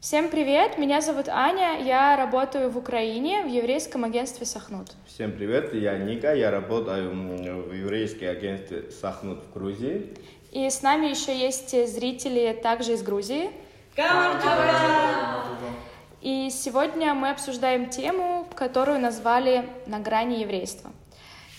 Всем привет, меня зовут Аня, я работаю в Украине в еврейском агентстве Сахнут. Всем привет, я Ника, я работаю в еврейском агентстве Сахнут в Грузии. И с нами еще есть зрители также из Грузии. И сегодня мы обсуждаем тему, которую назвали «На грани еврейства».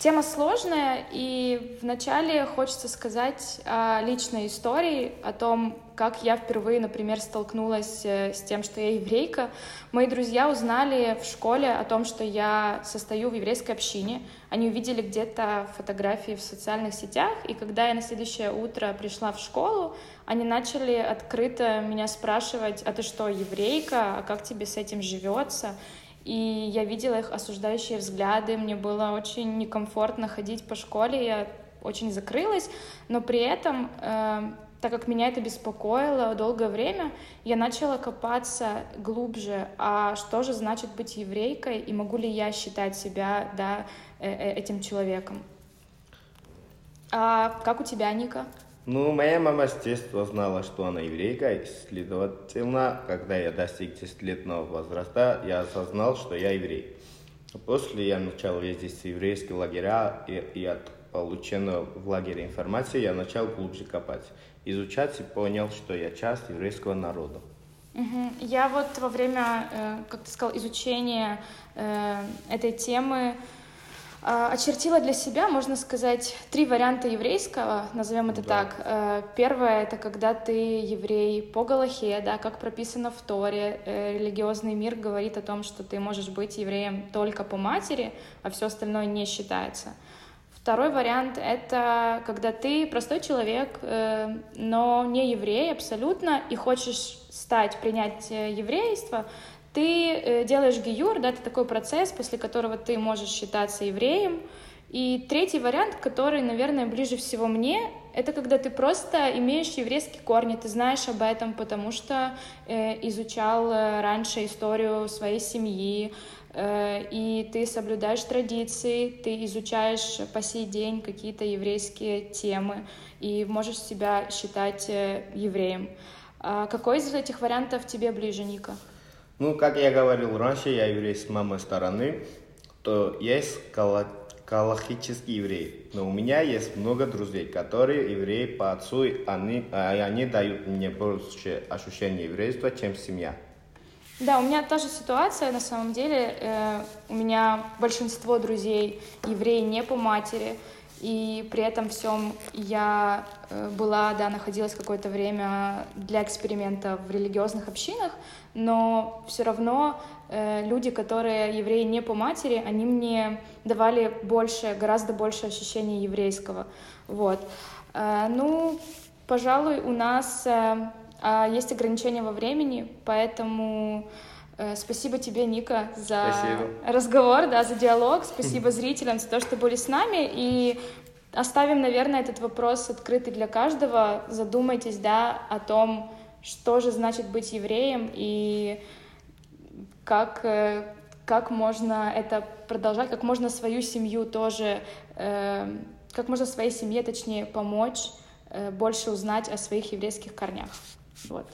Тема сложная, и вначале хочется сказать о личной истории, о том, как я впервые, например, столкнулась э, с тем, что я еврейка. Мои друзья узнали в школе о том, что я состою в еврейской общине. Они увидели где-то фотографии в социальных сетях, и когда я на следующее утро пришла в школу, они начали открыто меня спрашивать, а ты что, еврейка, а как тебе с этим живется? И я видела их осуждающие взгляды, мне было очень некомфортно ходить по школе, я очень закрылась, но при этом, э, так как меня это беспокоило долгое время, я начала копаться глубже, а что же значит быть еврейкой, и могу ли я считать себя да, э, э этим человеком. А как у тебя, Ника? Ну, моя мама с детства знала, что она еврейка, и, следовательно, когда я достиг 10-летнего возраста, я осознал, что я еврей. После я начал ездить в еврейские лагеря, и, и от полученного в лагере информации я начал глубже копать, изучать и понял, что я часть еврейского народа. Я вот во время, э, как ты сказал, изучения э, этой темы очертила для себя, можно сказать, три варианта еврейского, назовем это да. так. Э, первое — это когда ты еврей по Галахе, да, как прописано в Торе. Э, религиозный мир говорит о том, что ты можешь быть евреем только по матери, а все остальное не считается. Второй вариант — это когда ты простой человек, э, но не еврей абсолютно, и хочешь стать, принять еврейство, ты э, делаешь гиюр, да, это такой процесс, после которого ты можешь считаться евреем. И третий вариант, который, наверное, ближе всего мне, это когда ты просто имеешь еврейские корни, ты знаешь об этом, потому что э, изучал э, раньше историю своей семьи, э, и ты соблюдаешь традиции, ты изучаешь по сей день какие-то еврейские темы, и можешь себя считать э, евреем. А какой из этих вариантов тебе ближе, Ника? Ну, как я говорил раньше, я еврей с мамой стороны, то есть калахический еврей. Но у меня есть много друзей, которые евреи по отцу, и они, а, и они дают мне больше ощущения еврейства, чем семья. Да, у меня та же ситуация, на самом деле. Э, у меня большинство друзей евреи не по матери, и при этом всем я э, была, да, находилась какое-то время для эксперимента в религиозных общинах, но все равно э, люди, которые евреи не по матери, они мне давали больше, гораздо больше ощущения еврейского. Вот. Э, ну, пожалуй, у нас э, есть ограничения во времени, поэтому спасибо тебе, Ника, за спасибо. разговор, да, за диалог. Спасибо зрителям за то, что были с нами. И оставим, наверное, этот вопрос открытый для каждого. Задумайтесь, да, о том, что же значит быть евреем и как, э, как можно это продолжать, как можно свою семью тоже, э, как можно своей семье, точнее, помочь э, больше узнать о своих еврейских корнях. Вот.